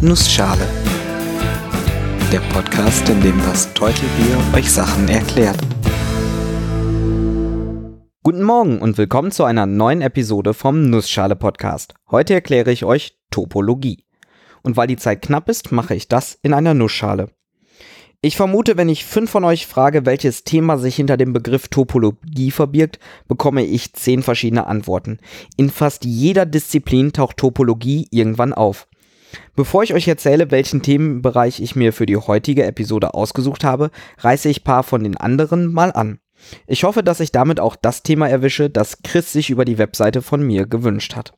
Nussschale. Der Podcast, in dem das Teutelbier euch Sachen erklärt. Guten Morgen und willkommen zu einer neuen Episode vom Nussschale Podcast. Heute erkläre ich euch Topologie. Und weil die Zeit knapp ist, mache ich das in einer Nussschale. Ich vermute, wenn ich fünf von euch frage, welches Thema sich hinter dem Begriff Topologie verbirgt, bekomme ich zehn verschiedene Antworten. In fast jeder Disziplin taucht Topologie irgendwann auf. Bevor ich euch erzähle, welchen Themenbereich ich mir für die heutige Episode ausgesucht habe, reiße ich paar von den anderen mal an. Ich hoffe, dass ich damit auch das Thema erwische, das Chris sich über die Webseite von mir gewünscht hat.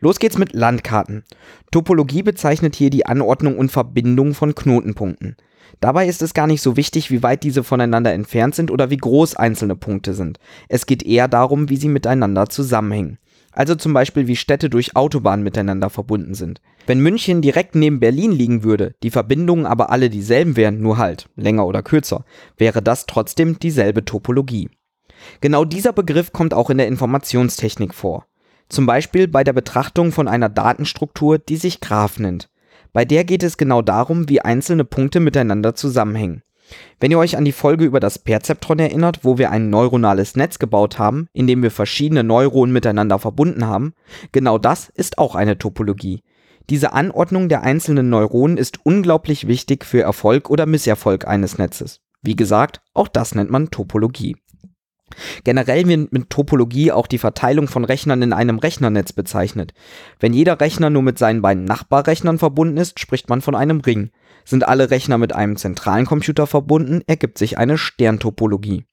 Los geht's mit Landkarten. Topologie bezeichnet hier die Anordnung und Verbindung von Knotenpunkten. Dabei ist es gar nicht so wichtig, wie weit diese voneinander entfernt sind oder wie groß einzelne Punkte sind. Es geht eher darum, wie sie miteinander zusammenhängen. Also zum Beispiel, wie Städte durch Autobahnen miteinander verbunden sind. Wenn München direkt neben Berlin liegen würde, die Verbindungen aber alle dieselben wären, nur halt länger oder kürzer, wäre das trotzdem dieselbe Topologie. Genau dieser Begriff kommt auch in der Informationstechnik vor. Zum Beispiel bei der Betrachtung von einer Datenstruktur, die sich Graph nennt. Bei der geht es genau darum, wie einzelne Punkte miteinander zusammenhängen. Wenn ihr euch an die Folge über das Perzeptron erinnert, wo wir ein neuronales Netz gebaut haben, in dem wir verschiedene Neuronen miteinander verbunden haben, genau das ist auch eine Topologie. Diese Anordnung der einzelnen Neuronen ist unglaublich wichtig für Erfolg oder Misserfolg eines Netzes. Wie gesagt, auch das nennt man Topologie. Generell wird mit Topologie auch die Verteilung von Rechnern in einem Rechnernetz bezeichnet. Wenn jeder Rechner nur mit seinen beiden Nachbarrechnern verbunden ist, spricht man von einem Ring. Sind alle Rechner mit einem zentralen Computer verbunden, ergibt sich eine Sterntopologie.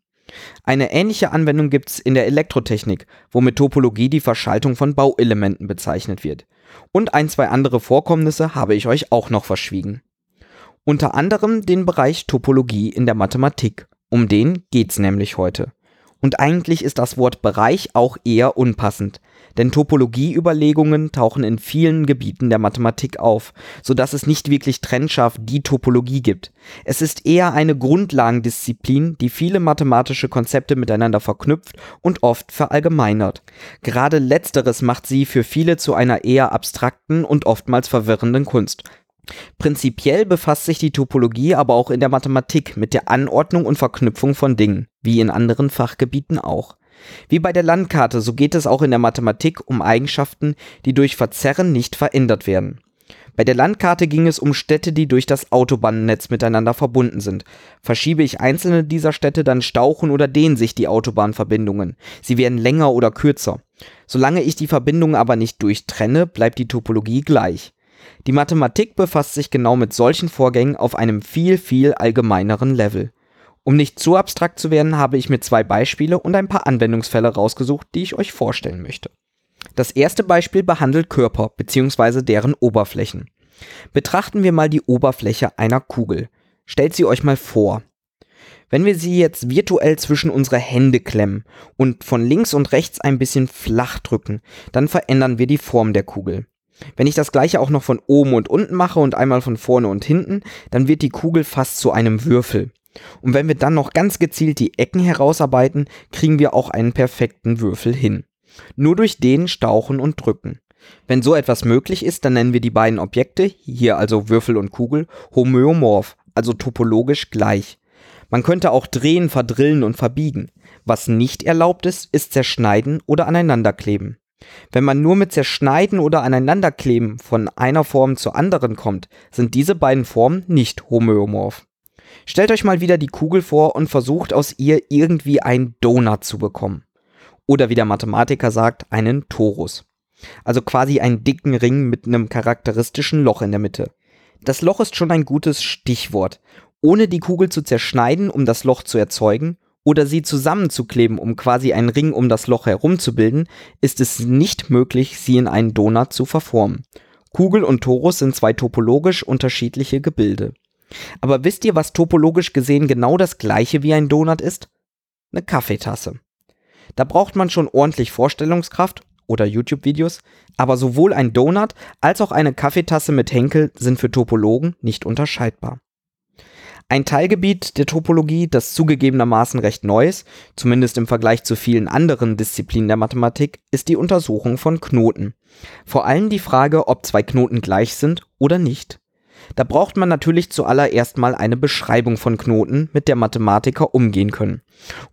Eine ähnliche Anwendung gibt es in der Elektrotechnik, wo mit Topologie die Verschaltung von Bauelementen bezeichnet wird. Und ein, zwei andere Vorkommnisse habe ich euch auch noch verschwiegen. Unter anderem den Bereich Topologie in der Mathematik. Um den geht's nämlich heute. Und eigentlich ist das Wort Bereich auch eher unpassend, denn Topologieüberlegungen tauchen in vielen Gebieten der Mathematik auf, so dass es nicht wirklich trennscharf die Topologie gibt. Es ist eher eine Grundlagendisziplin, die viele mathematische Konzepte miteinander verknüpft und oft verallgemeinert. Gerade letzteres macht sie für viele zu einer eher abstrakten und oftmals verwirrenden Kunst. Prinzipiell befasst sich die Topologie aber auch in der Mathematik mit der Anordnung und Verknüpfung von Dingen, wie in anderen Fachgebieten auch. Wie bei der Landkarte, so geht es auch in der Mathematik um Eigenschaften, die durch Verzerren nicht verändert werden. Bei der Landkarte ging es um Städte, die durch das Autobahnnetz miteinander verbunden sind. Verschiebe ich einzelne dieser Städte, dann stauchen oder dehnen sich die Autobahnverbindungen. Sie werden länger oder kürzer. Solange ich die Verbindungen aber nicht durchtrenne, bleibt die Topologie gleich. Die Mathematik befasst sich genau mit solchen Vorgängen auf einem viel, viel allgemeineren Level. Um nicht zu abstrakt zu werden, habe ich mir zwei Beispiele und ein paar Anwendungsfälle rausgesucht, die ich euch vorstellen möchte. Das erste Beispiel behandelt Körper bzw. deren Oberflächen. Betrachten wir mal die Oberfläche einer Kugel. Stellt sie euch mal vor. Wenn wir sie jetzt virtuell zwischen unsere Hände klemmen und von links und rechts ein bisschen flach drücken, dann verändern wir die Form der Kugel. Wenn ich das gleiche auch noch von oben und unten mache und einmal von vorne und hinten, dann wird die Kugel fast zu einem Würfel. Und wenn wir dann noch ganz gezielt die Ecken herausarbeiten, kriegen wir auch einen perfekten Würfel hin. Nur durch den Stauchen und Drücken. Wenn so etwas möglich ist, dann nennen wir die beiden Objekte, hier also Würfel und Kugel, homöomorph, also topologisch gleich. Man könnte auch drehen, verdrillen und verbiegen. Was nicht erlaubt ist, ist zerschneiden oder aneinanderkleben. Wenn man nur mit Zerschneiden oder Aneinanderkleben von einer Form zur anderen kommt, sind diese beiden Formen nicht homöomorph. Stellt euch mal wieder die Kugel vor und versucht aus ihr irgendwie einen Donut zu bekommen. Oder wie der Mathematiker sagt, einen Torus. Also quasi einen dicken Ring mit einem charakteristischen Loch in der Mitte. Das Loch ist schon ein gutes Stichwort. Ohne die Kugel zu zerschneiden, um das Loch zu erzeugen, oder sie zusammenzukleben, um quasi einen Ring um das Loch herum zu bilden, ist es nicht möglich, sie in einen Donut zu verformen. Kugel und Torus sind zwei topologisch unterschiedliche Gebilde. Aber wisst ihr, was topologisch gesehen genau das gleiche wie ein Donut ist? Eine Kaffeetasse. Da braucht man schon ordentlich Vorstellungskraft oder YouTube-Videos, aber sowohl ein Donut als auch eine Kaffeetasse mit Henkel sind für Topologen nicht unterscheidbar. Ein Teilgebiet der Topologie, das zugegebenermaßen recht neu ist, zumindest im Vergleich zu vielen anderen Disziplinen der Mathematik, ist die Untersuchung von Knoten. Vor allem die Frage, ob zwei Knoten gleich sind oder nicht? Da braucht man natürlich zuallererst mal eine Beschreibung von Knoten, mit der Mathematiker umgehen können.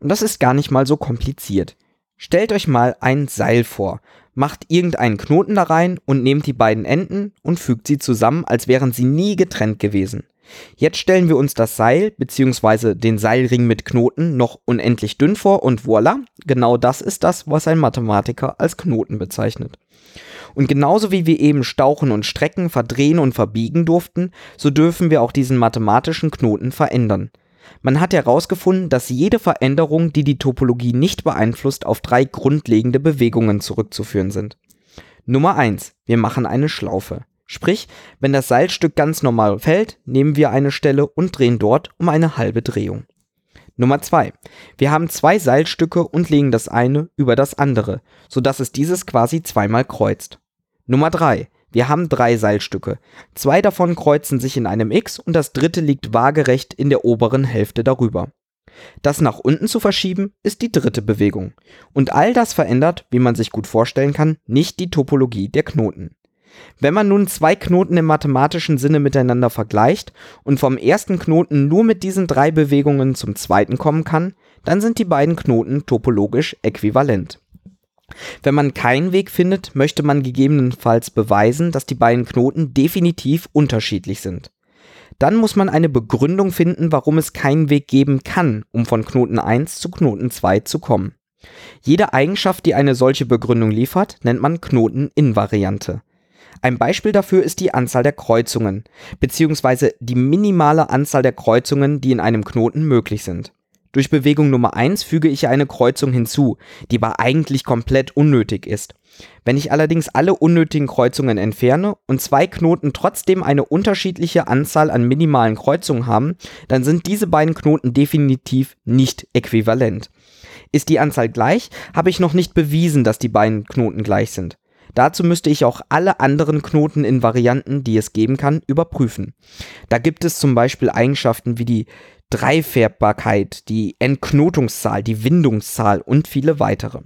Und das ist gar nicht mal so kompliziert. Stellt euch mal ein Seil vor, macht irgendeinen Knoten da rein und nehmt die beiden Enden und fügt sie zusammen, als wären sie nie getrennt gewesen. Jetzt stellen wir uns das Seil bzw. den Seilring mit Knoten noch unendlich dünn vor und voilà, genau das ist das, was ein Mathematiker als Knoten bezeichnet. Und genauso wie wir eben stauchen und strecken, verdrehen und verbiegen durften, so dürfen wir auch diesen mathematischen Knoten verändern. Man hat herausgefunden, dass jede Veränderung, die die Topologie nicht beeinflusst, auf drei grundlegende Bewegungen zurückzuführen sind. Nummer eins: Wir machen eine Schlaufe. Sprich, wenn das Seilstück ganz normal fällt, nehmen wir eine Stelle und drehen dort um eine halbe Drehung. Nummer zwei: Wir haben zwei Seilstücke und legen das eine über das andere, sodass es dieses quasi zweimal kreuzt. Nummer drei: Wir haben drei Seilstücke. Zwei davon kreuzen sich in einem X und das dritte liegt waagerecht in der oberen Hälfte darüber. Das nach unten zu verschieben ist die dritte Bewegung. Und all das verändert, wie man sich gut vorstellen kann, nicht die Topologie der Knoten. Wenn man nun zwei Knoten im mathematischen Sinne miteinander vergleicht und vom ersten Knoten nur mit diesen drei Bewegungen zum zweiten kommen kann, dann sind die beiden Knoten topologisch äquivalent. Wenn man keinen Weg findet, möchte man gegebenenfalls beweisen, dass die beiden Knoten definitiv unterschiedlich sind. Dann muss man eine Begründung finden, warum es keinen Weg geben kann, um von Knoten 1 zu Knoten 2 zu kommen. Jede Eigenschaft, die eine solche Begründung liefert, nennt man Knoteninvariante. Ein Beispiel dafür ist die Anzahl der Kreuzungen, beziehungsweise die minimale Anzahl der Kreuzungen, die in einem Knoten möglich sind. Durch Bewegung Nummer 1 füge ich eine Kreuzung hinzu, die aber eigentlich komplett unnötig ist. Wenn ich allerdings alle unnötigen Kreuzungen entferne und zwei Knoten trotzdem eine unterschiedliche Anzahl an minimalen Kreuzungen haben, dann sind diese beiden Knoten definitiv nicht äquivalent. Ist die Anzahl gleich, habe ich noch nicht bewiesen, dass die beiden Knoten gleich sind. Dazu müsste ich auch alle anderen Knoten in Varianten, die es geben kann, überprüfen. Da gibt es zum Beispiel Eigenschaften wie die Dreifärbbarkeit, die Entknotungszahl, die Windungszahl und viele weitere.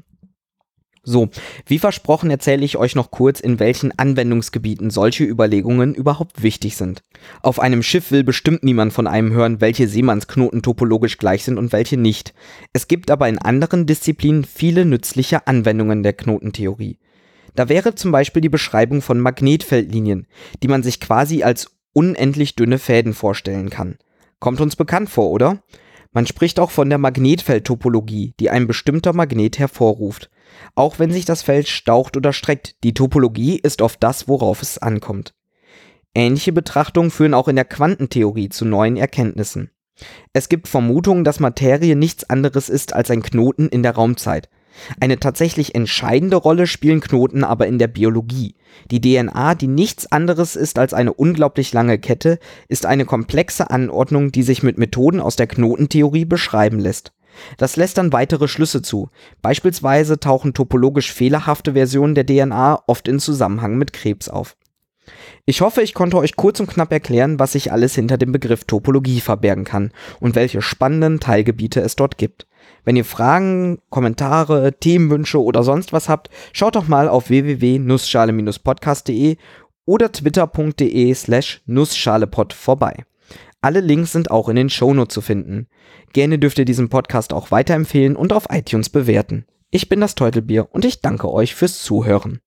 So, wie versprochen erzähle ich euch noch kurz, in welchen Anwendungsgebieten solche Überlegungen überhaupt wichtig sind. Auf einem Schiff will bestimmt niemand von einem hören, welche Seemannsknoten topologisch gleich sind und welche nicht. Es gibt aber in anderen Disziplinen viele nützliche Anwendungen der Knotentheorie. Da wäre zum Beispiel die Beschreibung von Magnetfeldlinien, die man sich quasi als unendlich dünne Fäden vorstellen kann. Kommt uns bekannt vor, oder? Man spricht auch von der Magnetfeldtopologie, die ein bestimmter Magnet hervorruft. Auch wenn sich das Feld staucht oder streckt, die Topologie ist oft das, worauf es ankommt. Ähnliche Betrachtungen führen auch in der Quantentheorie zu neuen Erkenntnissen. Es gibt Vermutungen, dass Materie nichts anderes ist als ein Knoten in der Raumzeit. Eine tatsächlich entscheidende Rolle spielen Knoten aber in der Biologie. Die DNA, die nichts anderes ist als eine unglaublich lange Kette, ist eine komplexe Anordnung, die sich mit Methoden aus der Knotentheorie beschreiben lässt. Das lässt dann weitere Schlüsse zu. Beispielsweise tauchen topologisch fehlerhafte Versionen der DNA oft in Zusammenhang mit Krebs auf. Ich hoffe, ich konnte euch kurz und knapp erklären, was sich alles hinter dem Begriff Topologie verbergen kann und welche spannenden Teilgebiete es dort gibt. Wenn ihr Fragen, Kommentare, Themenwünsche oder sonst was habt, schaut doch mal auf www.nussschale-podcast.de oder twitter.de slash nussschalepod vorbei. Alle Links sind auch in den Shownotes zu finden. Gerne dürft ihr diesen Podcast auch weiterempfehlen und auf iTunes bewerten. Ich bin das Teutelbier und ich danke euch fürs Zuhören.